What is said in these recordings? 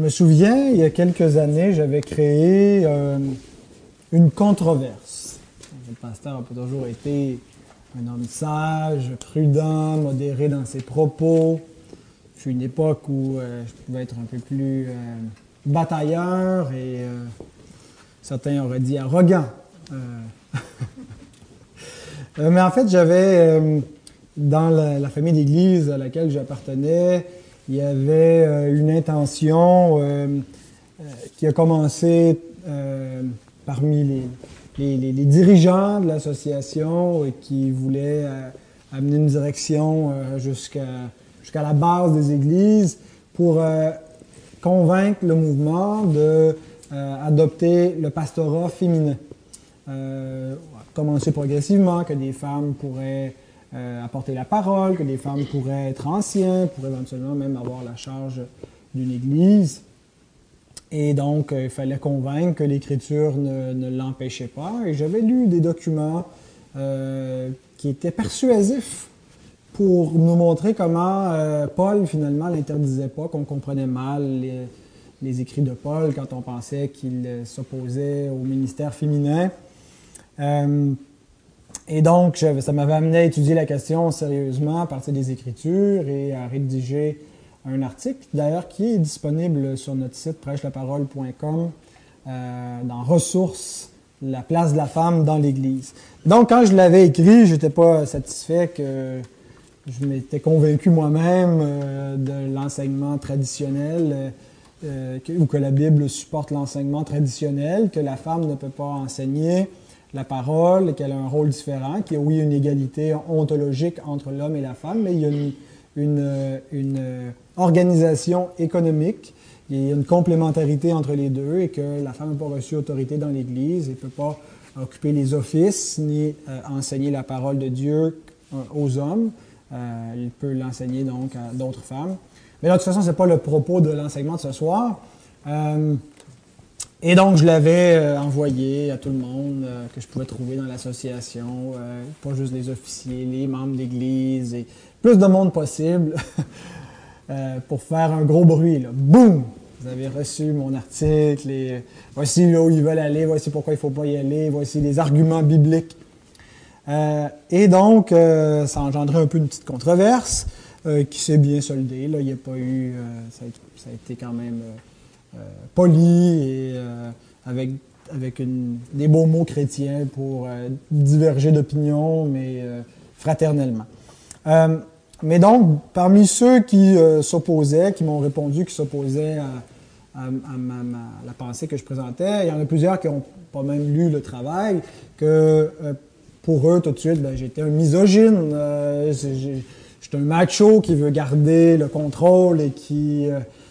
Je me souviens, il y a quelques années, j'avais créé euh, une controverse. Le pasteur a toujours été un homme sage, prudent, modéré dans ses propos. C'est une époque où euh, je pouvais être un peu plus euh, batailleur et certains auraient dit arrogant. mais en fait, j'avais, dans la famille d'église à laquelle j'appartenais, il y avait euh, une intention euh, euh, qui a commencé parmi les, dirigeants de l'association qui voulait amener une direction jusqu'à la base des églises pour convaincre le mouvement de adopter le pastorat féminin. commencer progressivement, que des femmes pourraient euh, apporter la parole, que les femmes pourraient être anciennes, pourraient éventuellement même avoir la charge d'une église. Et donc, euh, il fallait convaincre que l'Écriture ne, l'empêchait pas. Et j'avais lu des documents euh, qui étaient persuasifs pour nous montrer comment Paul, finalement, l'interdisait pas, qu'on comprenait mal les, écrits de Paul quand on pensait qu'il s'opposait au ministère féminin. Et donc, ça m'avait amené à étudier la question sérieusement à partir des Écritures et à rédiger un article, d'ailleurs, qui est disponible sur notre site prêchelaparole.com euh, dans Ressources, la place de la femme dans l'Église. Donc, quand je l'avais écrit, je n'étais pas satisfait que je m'étais convaincu moi-même euh, de l'enseignement traditionnel euh, ou que la Bible supporte l'enseignement traditionnel, que la femme ne peut pas enseigner la parole, qu'elle a un rôle différent, qu'il y a oui une égalité ontologique entre l'homme et la femme, mais il y a une, une, organisation économique, il y a une complémentarité entre les deux et que la femme n'a pas reçu autorité dans l'Église et ne peut pas occuper les offices ni euh, enseigner la parole de Dieu euh, aux hommes. Euh, il peut l'enseigner donc à d'autres femmes. Mais de toute façon, ce n'est pas le propos de l'enseignement de ce soir. Et donc, je l'avais euh, envoyé à tout le monde euh, que je pouvais trouver dans l'association, euh, pas juste les officiers, les membres d'église, et plus de monde possible, pour faire un gros bruit. Boum! Vous avez reçu mon article, voici là où ils veulent aller, voici pourquoi il ne faut pas y aller, voici les arguments bibliques. et donc, ça a engendré un peu une petite controverse qui s'est bien soldée. Là. Il n'y a pas eu... Ça a, été quand même poli et euh, avec, avec des beaux mots chrétiens pour euh, diverger d'opinion, mais fraternellement. mais donc, parmi ceux qui s'opposaient, qui m'ont répondu, qui s'opposaient à, la pensée que je présentais, il y en a plusieurs qui n'ont pas même lu le travail, que pour eux, tout de suite, ben, j'étais un misogyne. j'étais un macho qui veut garder le contrôle et qui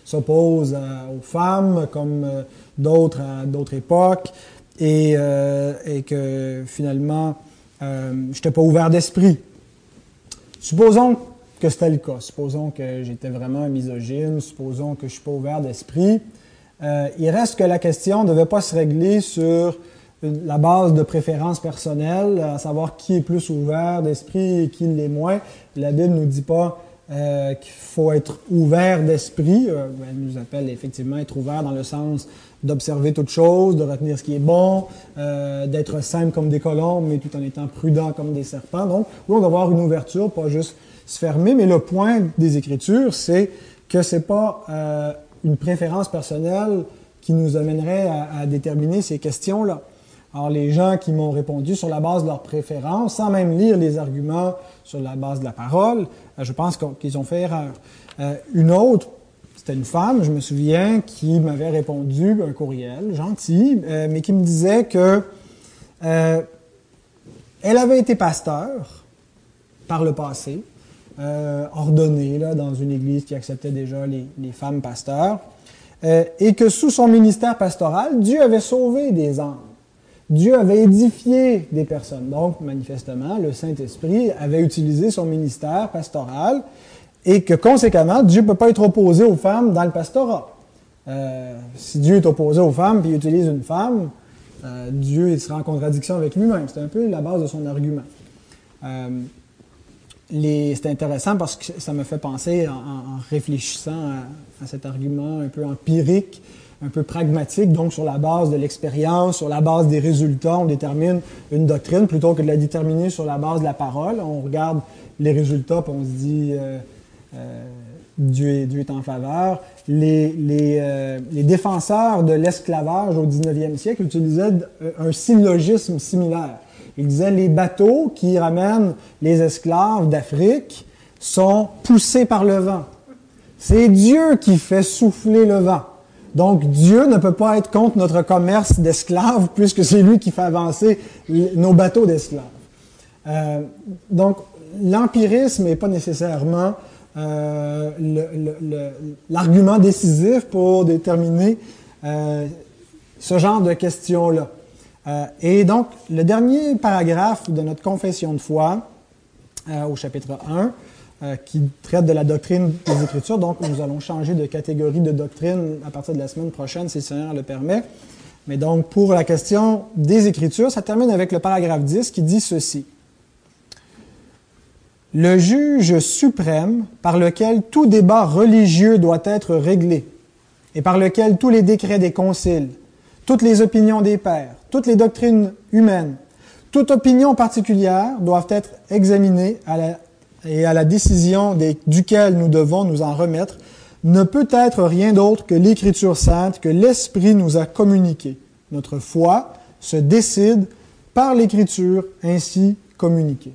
s'oppose aux femmes comme euh, d'autres à d'autres époques et, euh, et que finalement euh, je n'étais pas ouvert d'esprit. Supposons que c'était le cas. Supposons que j'étais vraiment un misogyne. Supposons que je suis pas ouvert d'esprit. il reste que la question ne devait pas se régler sur la base de préférences personnelles, à savoir qui est plus ouvert d'esprit et qui l'est moins. La Bible nous dit pas euh, qu'il faut être ouvert d'esprit. Euh, elle nous appelle effectivement être ouvert dans le sens d'observer toute chose, de retenir ce qui est bon, euh, d'être simple comme des colombes, mais tout en étant prudent comme des serpents. Donc, oui, on doit avoir une ouverture, pas juste se fermer. Mais le point des Écritures, c'est que c'est pas une préférence personnelle qui nous amènerait à déterminer ces questions-là. Alors, les gens qui m'ont répondu sur la base de leurs préférences, sans même lire les arguments sur la base de la parole, euh, je pense qu'ils ont fait erreur. Euh, une autre, c'était une femme, je me souviens, qui m'avait répondu un courriel gentil, euh, mais qui me disait que elle avait été pasteur par le passé, ordonnée là, dans une église qui acceptait déjà les, femmes pasteurs, et que sous son ministère pastoral, Dieu avait sauvé des âmes. Dieu avait édifié des personnes. Donc, manifestement, le Saint-Esprit avait utilisé son ministère pastoral et que, conséquemment, Dieu ne peut pas être opposé aux femmes dans le pastorat. Euh, si Dieu est opposé aux femmes puis utilise une femme, euh, Dieu il sera en contradiction avec lui-même. C'est un peu la base de son argument. Euh, c'est intéressant parce que ça me fait penser, en, réfléchissant à, cet argument un peu empirique, un peu pragmatique, donc sur la base de l'expérience, sur la base des résultats, on détermine une doctrine plutôt que de la déterminer sur la base de la parole. On regarde les résultats, puis on se dit euh, euh, Dieu, est, Dieu, est, en faveur. Les, les, euh, les défenseurs de l'esclavage au 19e siècle utilisaient un syllogisme similaire. Ils disaient les bateaux qui ramènent les esclaves d'Afrique sont poussés par le vent. C'est Dieu qui fait souffler le vent. Donc Dieu ne peut pas être contre notre commerce d'esclaves puisque c'est lui qui fait avancer nos bateaux d'esclaves. Euh, donc l'empirisme n'est pas nécessairement euh, l'argument décisif pour déterminer euh, ce genre de questions-là. Et donc, le dernier paragraphe de notre confession de foi, au chapitre 1, euh, qui traite de la doctrine des Écritures. Donc, nous allons changer de catégorie de doctrine à partir de la semaine prochaine, si le Seigneur le permet. Mais donc, pour la question des Écritures, ça termine avec le paragraphe 10 qui dit ceci. Le juge suprême par lequel tout débat religieux doit être réglé et par lequel tous les décrets des conciles, toutes les opinions des pères, toutes les doctrines humaines, toute opinion particulière doivent être examinées à la et à la décision duquel nous devons nous en remettre ne peut être rien d'autre que l'Écriture sainte que l'Esprit nous a communiquée. Notre foi se décide par l'Écriture ainsi communiquée.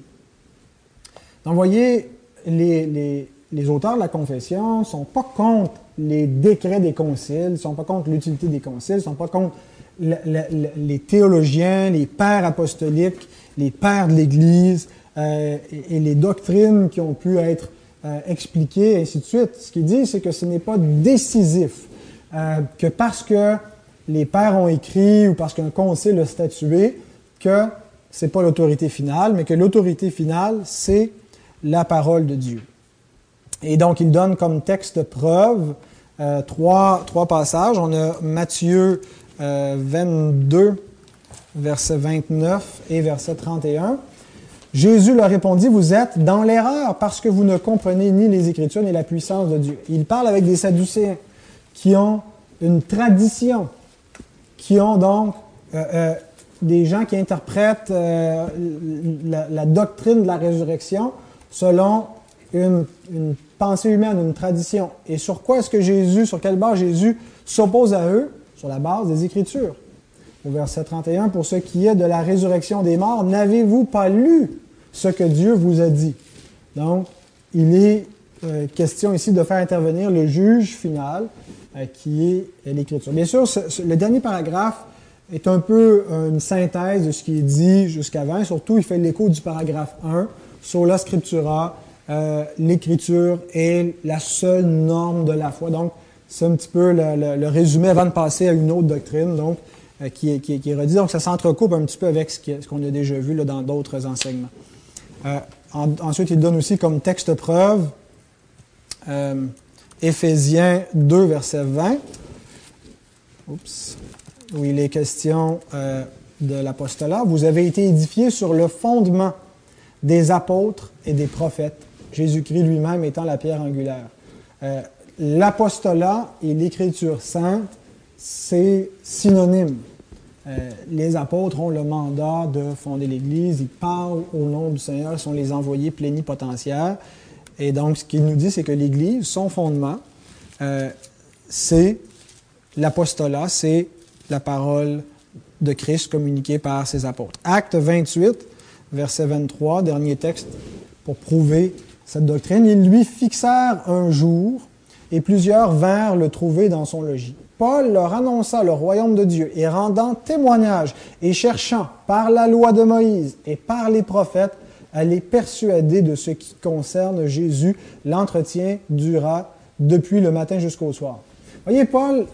Donc, voyez, les, les, auteurs de la confession ne sont pas contre les décrets des conciles, ne sont pas contre l'utilité des conciles, ne sont pas contre les théologiens, les pères apostoliques, les pères de l'Église, euh, et, les doctrines qui ont pu être euh, expliquées, et ainsi de suite. Ce qu'il dit, c'est que ce n'est pas décisif, euh, que parce que les pères ont écrit ou parce qu'un concile a statué, que c'est pas l'autorité finale, mais que l'autorité finale, c'est la parole de Dieu. Et donc, il donne comme texte preuve euh, trois, trois passages. On a Matthieu euh, 22, verset 29 et verset 31. Jésus leur répondit, vous êtes dans l'erreur parce que vous ne comprenez ni les Écritures ni la puissance de Dieu. Il parle avec des Sadducéens qui ont une tradition, qui ont donc euh, euh, des gens qui interprètent euh, la, doctrine de la résurrection selon une, une, pensée humaine, une tradition. Et sur quoi est-ce que Jésus, sur quelle base Jésus s'oppose à eux? Sur la base des Écritures. Au verset 31, pour ce qui est de la résurrection des morts, n'avez-vous pas lu ce que Dieu vous a dit. Donc, il est euh, question ici de faire intervenir le juge final, euh, qui est l'Écriture. Bien sûr, le dernier paragraphe est un peu une synthèse de ce qui est dit jusqu'avant. Surtout, il fait l'écho du paragraphe 1, sur la scriptura, euh, l'Écriture est la seule norme de la foi. Donc, c'est un petit peu le, résumé avant de passer à une autre doctrine, donc, qui, est, qui, est redit. Donc, ça s'entrecoupe un petit peu avec ce qu'on a déjà vu là, dans d'autres enseignements. Euh, ensuite, il donne aussi comme texte preuve euh, Éphésiens 2, verset 20, où il est question euh, de l'apostolat. Vous avez été édifiés sur le fondement des apôtres et des prophètes, Jésus-Christ lui-même étant la pierre angulaire. l'apostolat et l'écriture sainte, c'est synonyme. Euh, les apôtres ont le mandat de fonder l'Église, ils parlent au nom du Seigneur, ils sont les envoyés plénipotentiaires. Et donc, ce qu'il nous dit, c'est que l'Église, son fondement, euh, c'est l'apostolat, c'est la parole de Christ communiquée par ses apôtres. Acte 28, verset 23, dernier texte pour prouver cette doctrine. Ils lui fixèrent un jour et plusieurs vinrent le trouver dans son logis. Paul leur annonça le royaume de Dieu et rendant témoignage et cherchant par la loi de Moïse et par les prophètes à les persuader de ce qui concerne Jésus, l'entretien dura depuis le matin jusqu'au soir. Voyez, Paul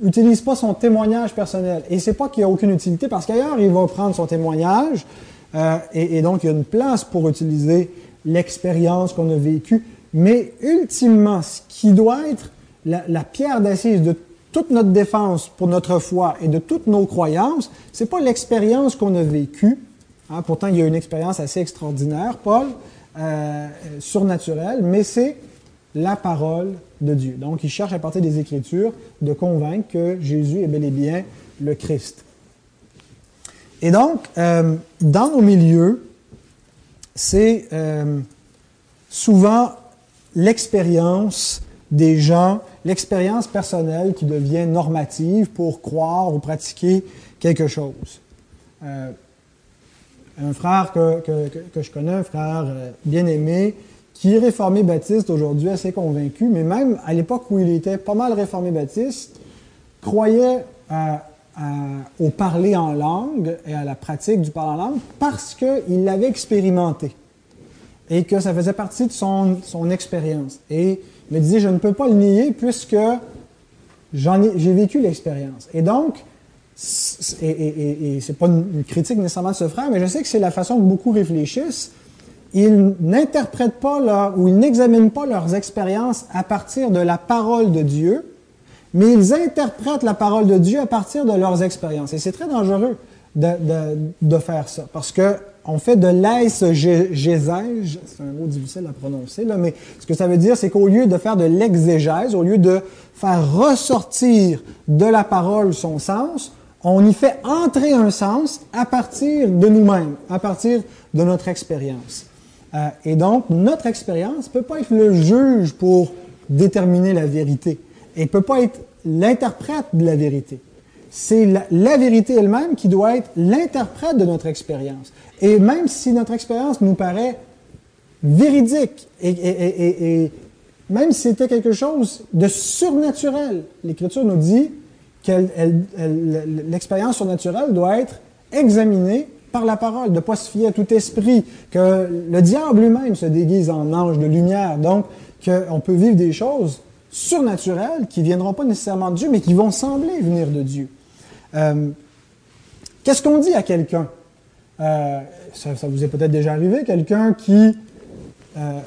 n'utilise pas son témoignage personnel. Et c'est pas qu'il n'y a aucune utilité, parce qu'ailleurs, il va prendre son témoignage, euh, et, et, donc il y a une place pour utiliser l'expérience qu'on a vécue. Mais ultimement, ce qui doit être la, pierre d'assise de toute notre défense pour notre foi et de toutes nos croyances, c'est pas l'expérience qu'on a vécue. Hein, pourtant, il y a une expérience assez extraordinaire, Paul, euh, surnaturel, mais c'est la parole de Dieu. Donc, il cherche à partir des Écritures de convaincre que Jésus est bel et bien le Christ. Et donc, euh, dans nos milieux, c'est euh, souvent l'expérience des gens, l'expérience personnelle qui devient normative pour croire ou pratiquer quelque chose. Euh, un frère que, que, je connais, un frère bien aimé, qui est réformé baptiste aujourd'hui, assez convaincu, mais même à l'époque où il était pas mal réformé baptiste, croyait au parler en langue et à la pratique du parler en langue parce qu'il l'avait expérimenté et que ça faisait partie de son, son expérience. Et il me disait, je ne peux pas le nier puisque j'ai vécu l'expérience. Et donc, et, et, et c'est pas une critique nécessairement de ce frère, mais je sais que c'est la façon que beaucoup réfléchissent ils n'interprètent pas ou ils n'examinent pas leurs expériences à partir de la parole de Dieu, mais ils interprètent la parole de Dieu à partir de leurs expériences. Et c'est très dangereux de, de, de, faire ça, parce que on fait de l'exégèse, c'est un mot difficile à prononcer, là, mais ce que ça veut dire, c'est qu'au lieu de faire de l'exégèse, au lieu de faire ressortir de la parole son sens, on y fait entrer un sens à partir de nous-mêmes, à partir de notre expérience. Euh, et donc, notre expérience ne peut pas être le juge pour déterminer la vérité et ne peut pas être l'interprète de la vérité. C'est la, vérité elle-même qui doit être l'interprète de notre expérience. Et même si notre expérience nous paraît véridique et, et, même si c'était quelque chose de surnaturel, l'Écriture nous dit que l'expérience surnaturelle doit être examinée par la parole, de ne pas se fier à tout esprit, que le diable lui-même se déguise en ange de lumière. Donc, qu'on peut vivre des choses surnaturelles qui ne viendront pas nécessairement de Dieu, mais qui vont sembler venir de Dieu. Euh, qu'est-ce qu'on dit à quelqu'un? Euh, ça, vous est peut-être déjà arrivé, quelqu'un qui... Euh,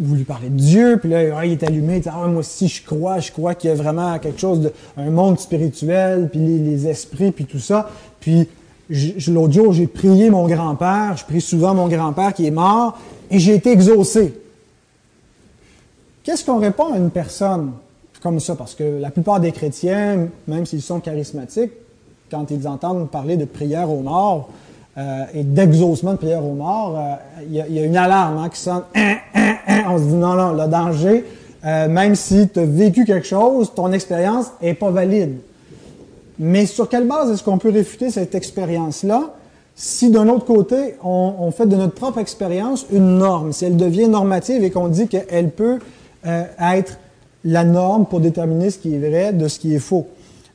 vous lui parlez de Dieu, puis là, ah, il est allumé, il dit, ah, moi aussi je crois, je crois qu'il y a vraiment quelque chose de, un monde spirituel, puis les, les esprits, puis tout ça. Puis L'autre jour, j'ai prié mon grand-père, je prie souvent mon grand-père qui est mort, et j'ai été exaucé. Qu'est-ce qu'on répond à une personne comme ça? Parce que la plupart des chrétiens, même s'ils sont charismatiques, quand ils entendent parler de prière aux morts euh, et d'exaucement de prière aux morts, euh, il y, a une alarme hein, qui sonne. Hein, hein, on se dit non, non, le danger, euh, même si tu as vécu quelque chose, ton expérience n'est pas valide. Mais sur quelle base est-ce qu'on peut réfuter cette expérience-là si d'un autre côté, on, fait de notre propre expérience une norme, si elle devient normative et qu'on dit qu'elle peut être la norme pour déterminer ce qui est vrai de ce qui est faux.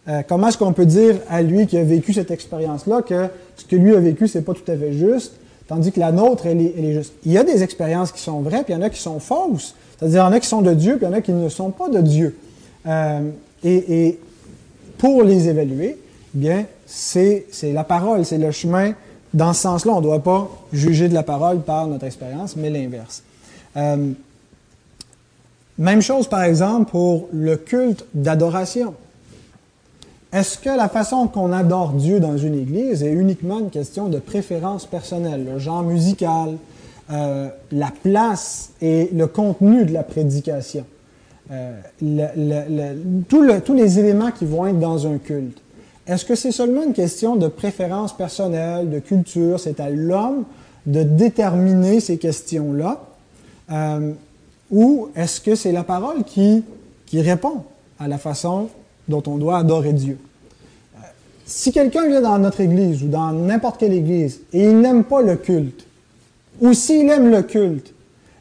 Euh, comment est-ce qu'on peut dire à lui qui a vécu cette expérience-là que ce que lui a vécu, c'est pas tout à fait juste, tandis que la nôtre, elle est, juste? Il y a des expériences qui sont vraies, puis il y en a qui sont fausses. C'est-à-dire, il y en a qui sont de Dieu, puis il y en a qui ne sont pas de Dieu. Euh, et, et pour les évaluer, eh bien, c'est la parole, c'est le chemin. Dans ce sens-là, on ne doit pas juger de la parole par notre expérience, mais l'inverse. Euh, même chose, par exemple, pour le culte d'adoration. Est-ce que la façon qu'on adore Dieu dans une église est uniquement une question de préférence personnelle, le genre musical, euh, la place et le contenu de la prédication? Euh, tous les éléments qui vont être dans un culte. Est-ce que c'est seulement une question de préférence personnelle, de culture? C'est à l'homme de déterminer ces questions-là? Euh, ou est-ce que c'est la parole qui, qui répond à la façon dont on doit adorer Dieu? Euh, si quelqu'un vient dans notre église ou dans n'importe quelle église et il n'aime pas le culte, ou s'il aime le culte,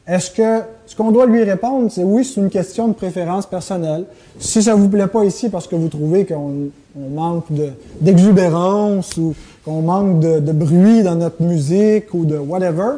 est-ce que ce qu'on doit lui répondre, c'est oui, c'est une question de préférence personnelle. Si ça vous plaît pas ici parce que vous trouvez qu'on manque d'exubérance ou qu'on manque de, bruit dans notre musique ou de whatever,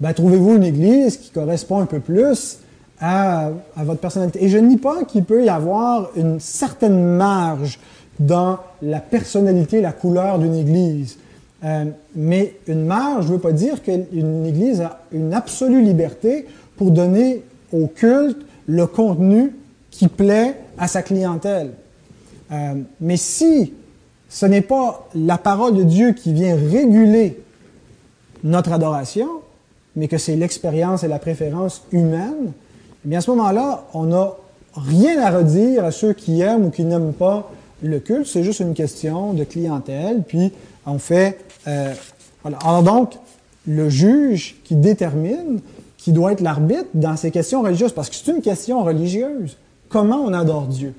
ben, trouvez-vous une église qui correspond un peu plus à, votre personnalité. Et je ne nie pas qu'il peut y avoir une certaine marge dans la personnalité, la couleur d'une église. Euh, mais une marge ne veut pas dire qu'une église a une absolue liberté pour donner au culte le contenu qui plaît à sa clientèle. Euh, mais si ce n'est pas la parole de Dieu qui vient réguler notre adoration, mais que c'est l'expérience et la préférence humaine, eh bien à ce moment-là, on n'a rien à redire à ceux qui aiment ou qui n'aiment pas le culte. C'est juste une question de clientèle. Puis on fait. Euh, voilà. Alors donc, le juge qui détermine, qui doit être l'arbitre dans ces questions religieuses, parce que c'est une question religieuse. Comment on adore Dieu?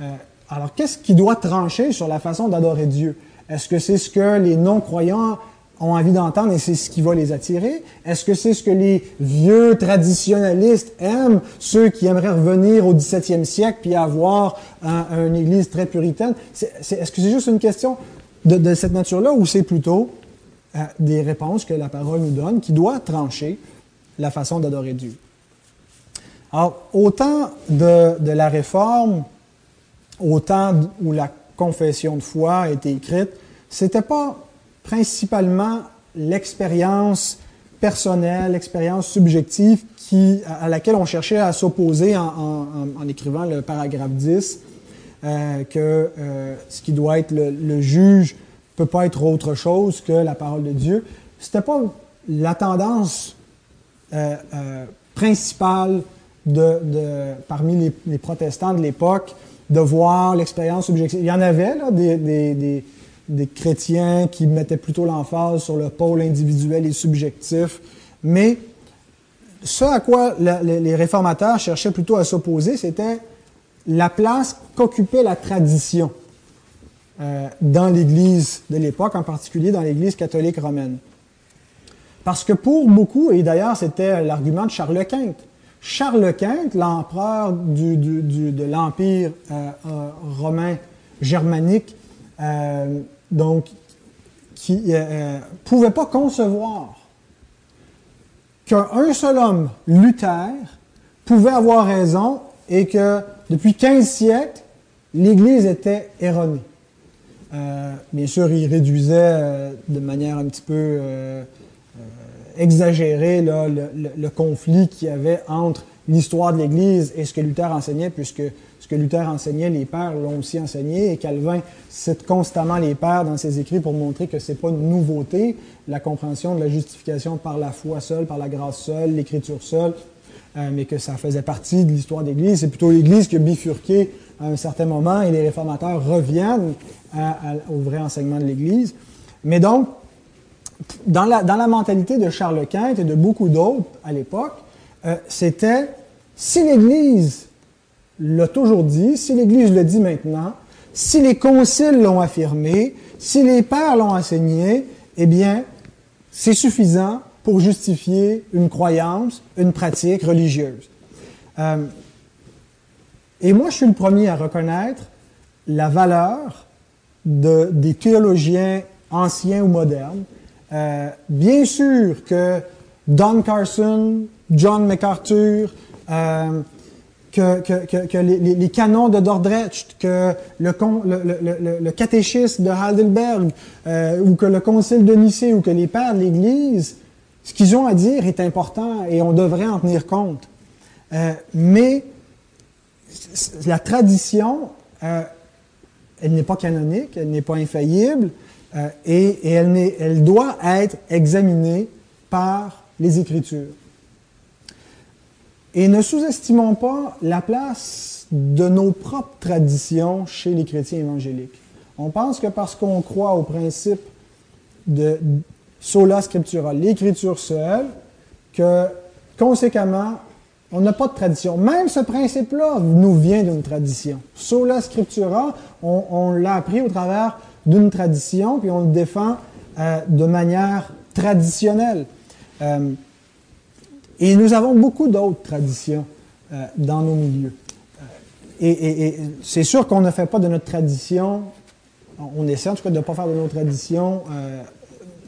Euh, Alors, qu'est-ce qui doit trancher sur la façon d'adorer Dieu? Est-ce que c'est ce que les non-croyants ont envie d'entendre et c'est ce qui va les attirer? Est-ce que c'est ce que les vieux traditionnalistes aiment, ceux qui aimeraient revenir au 17e siècle puis avoir une église très puritaine? Est-ce que c'est juste une question de, cette nature-là ou c'est plutôt euh, des réponses que la parole nous donne qui doit trancher la façon d'adorer Dieu? Alors, au temps de, de la réforme, au temps où la confession de foi a été écrite, c'était pas principalement l'expérience personnelle, l'expérience subjective à laquelle on cherchait à s'opposer en, écrivant le paragraphe 10, euh, que euh, ce qui doit être le, juge peut pas être autre chose que la parole de Dieu. C'était pas la tendance euh, principale de, parmi les, protestants de l'époque de voir l'expérience subjective. Il y en avait là, des chrétiens qui mettaient plutôt l'emphase sur le pôle individuel et subjectif. Mais ce à quoi les réformateurs cherchaient plutôt à s'opposer, c'était la place qu'occupait la tradition euh, dans l'Église de l'époque, en particulier dans l'Église catholique romaine. Parce que pour beaucoup, et d'ailleurs c'était l'argument de Charles Quint, Charles Quint, l'empereur de l'Empire euh, euh, romain germanique, donc, qui ne euh, euh, pouvait pas concevoir qu'un seul homme, Luther, pouvait avoir raison et que depuis 15 siècles, l'Église était erronée. Euh, bien sûr, il réduisait de manière un petit peu exagérée le, conflit qu'il y avait entre l'histoire de l'Église et ce que Luther enseignait, puisque ce que Luther enseignait, les pères l'ont aussi enseigné, et Calvin cite constamment les pères dans ses écrits pour montrer que c'est pas une nouveauté, la compréhension de la justification par la foi seule, par la grâce seule, l'écriture seule, euh, mais que ça faisait partie de l'histoire de l'Église. C'est plutôt l'Église qui a bifurqué à un certain moment, et les réformateurs reviennent au vrai enseignement de l'Église. Mais donc, dans la, dans la mentalité de Charles Quint et de beaucoup d'autres à l'époque, euh, c'était si l'Église l'a toujours dit, si l'Église le dit maintenant, si les conciles l'ont affirmé, si les pères l'ont enseigné, eh bien, c'est suffisant pour justifier une croyance, une pratique religieuse. Euh, et moi, je suis le premier à reconnaître la valeur de, des théologiens anciens ou modernes. Euh, bien sûr que Don Carson, John MacArthur, euh, que, les, canons de Dordrecht, que le, catéchisme de Heidelberg, euh, ou que le concile de Nicée, ou que les pères de l'Église, ce qu'ils ont à dire est important et on devrait en tenir compte. Euh, mais la tradition, euh, elle n'est pas canonique, elle n'est pas infaillible, et, elle doit être examinée par les Écritures. Et ne sous-estimons pas la place de nos propres traditions chez les chrétiens évangéliques. On pense que parce qu'on croit au principe de sola scriptura, l'écriture seule, que conséquemment, on n'a pas de tradition. Même ce principe-là nous vient d'une tradition. Sola scriptura, on, l'a appris au travers d'une tradition, puis on le défend euh, de manière traditionnelle. Euh, et nous avons beaucoup d'autres traditions euh, dans nos milieux. Euh, et, c'est sûr qu'on ne fait pas de notre tradition, on essaie en tout cas de ne pas faire de nos traditions, euh,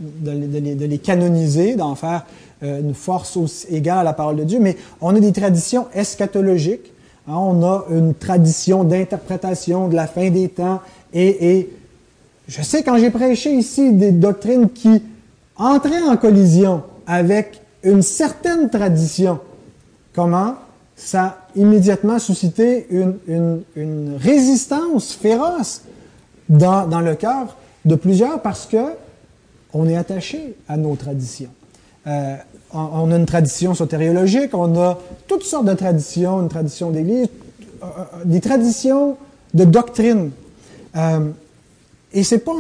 de, les, canoniser, d'en faire une force aussi égale à la parole de Dieu, mais on a des traditions eschatologiques, hein, on a une tradition d'interprétation de la fin des temps, et, et je sais quand j'ai prêché ici des doctrines qui entraient en collision avec une certaine tradition. Comment? Ça a immédiatement suscité une, résistance féroce dans, le cœur de plusieurs parce que on est attaché à nos traditions. Euh, on, a une tradition sotériologique, on a toutes sortes de traditions, une tradition d'église, euh, euh, des traditions de doctrine. et c'est pas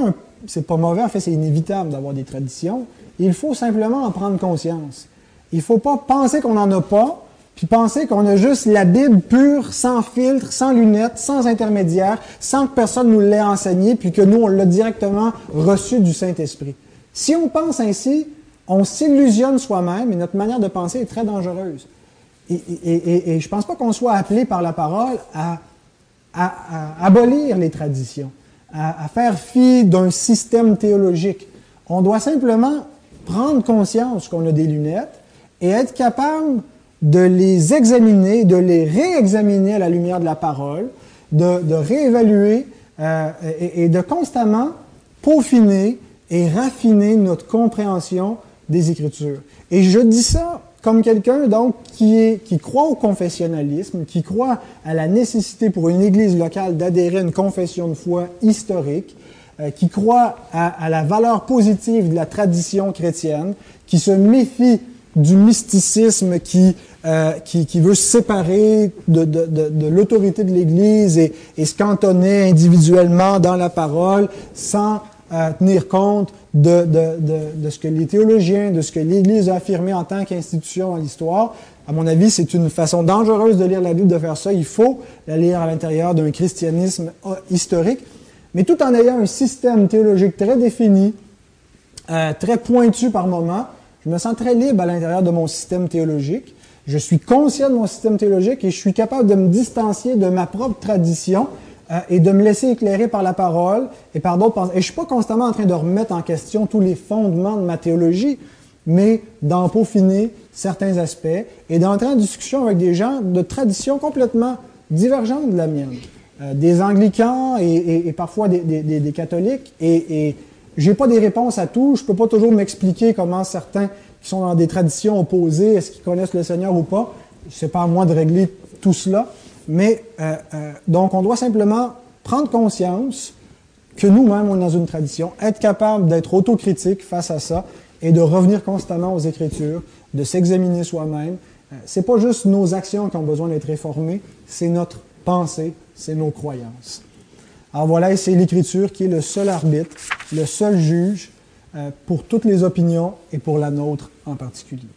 pas mauvais, en fait, c'est inévitable d'avoir des traditions. Il faut simplement en prendre conscience. Il ne faut pas penser qu'on n'en a pas, puis penser qu'on a juste la Bible pure, sans filtre, sans lunettes, sans intermédiaire, sans que personne nous l'ait enseigné, puis que nous, on l'a directement reçu du Saint-Esprit. Si on pense ainsi, on s'illusionne soi-même et notre manière de penser est très dangereuse. Et, je ne pense pas qu'on soit appelé par la parole à, abolir les traditions, à faire fi d'un système théologique. On doit simplement prendre conscience qu'on a des lunettes et être capable de les examiner, de les réexaminer à la lumière de la parole, de, réévaluer euh, et, de constamment peaufiner et raffiner notre compréhension des Écritures. Et je dis ça comme quelqu'un donc qui, qui croit au confessionnalisme, qui croit à la nécessité pour une Église locale d'adhérer à une confession de foi historique, euh, qui croit à, à la valeur positive de la tradition chrétienne, qui se méfie du mysticisme qui, euh, qui, qui, veut se séparer de, de, de, de l'autorité de l'Église et, et, se cantonner individuellement dans la parole sans euh, tenir compte de, de, ce que les théologiens, de ce que l'Église a affirmé en tant qu'institution dans l'histoire. À mon avis, c'est une façon dangereuse de lire la Bible, de faire ça. Il faut la lire à l'intérieur d'un christianisme euh, historique, mais tout en ayant un système théologique très défini, euh, très pointu par moment, je me sens très libre à l'intérieur de mon système théologique. Je suis conscient de mon système théologique et je suis capable de me distancier de ma propre tradition euh, et de me laisser éclairer par la parole et par d'autres pensées. Et je suis pas constamment en train de remettre en question tous les fondements de ma théologie, mais d'en peaufiner certains aspects et d'entrer en discussion avec des gens de tradition complètement divergente de la mienne. Euh, des anglicans et, parfois des, catholiques et, et j'ai pas des réponses à tout. Je peux pas toujours m'expliquer comment certains qui sont dans des traditions opposées, est-ce qu'ils connaissent le Seigneur ou pas. C'est pas à moi de régler tout cela. Mais euh, euh, donc, on doit simplement prendre conscience que nous-mêmes, on est dans une tradition, être capable d'être autocritique face à ça et de revenir constamment aux Écritures, de s'examiner soi-même. Euh, c'est pas juste nos actions qui ont besoin d'être réformées, c'est notre pensée, c'est nos croyances. Alors voilà, c'est l'Écriture qui est le seul arbitre, le seul juge euh, pour toutes les opinions et pour la nôtre en particulier.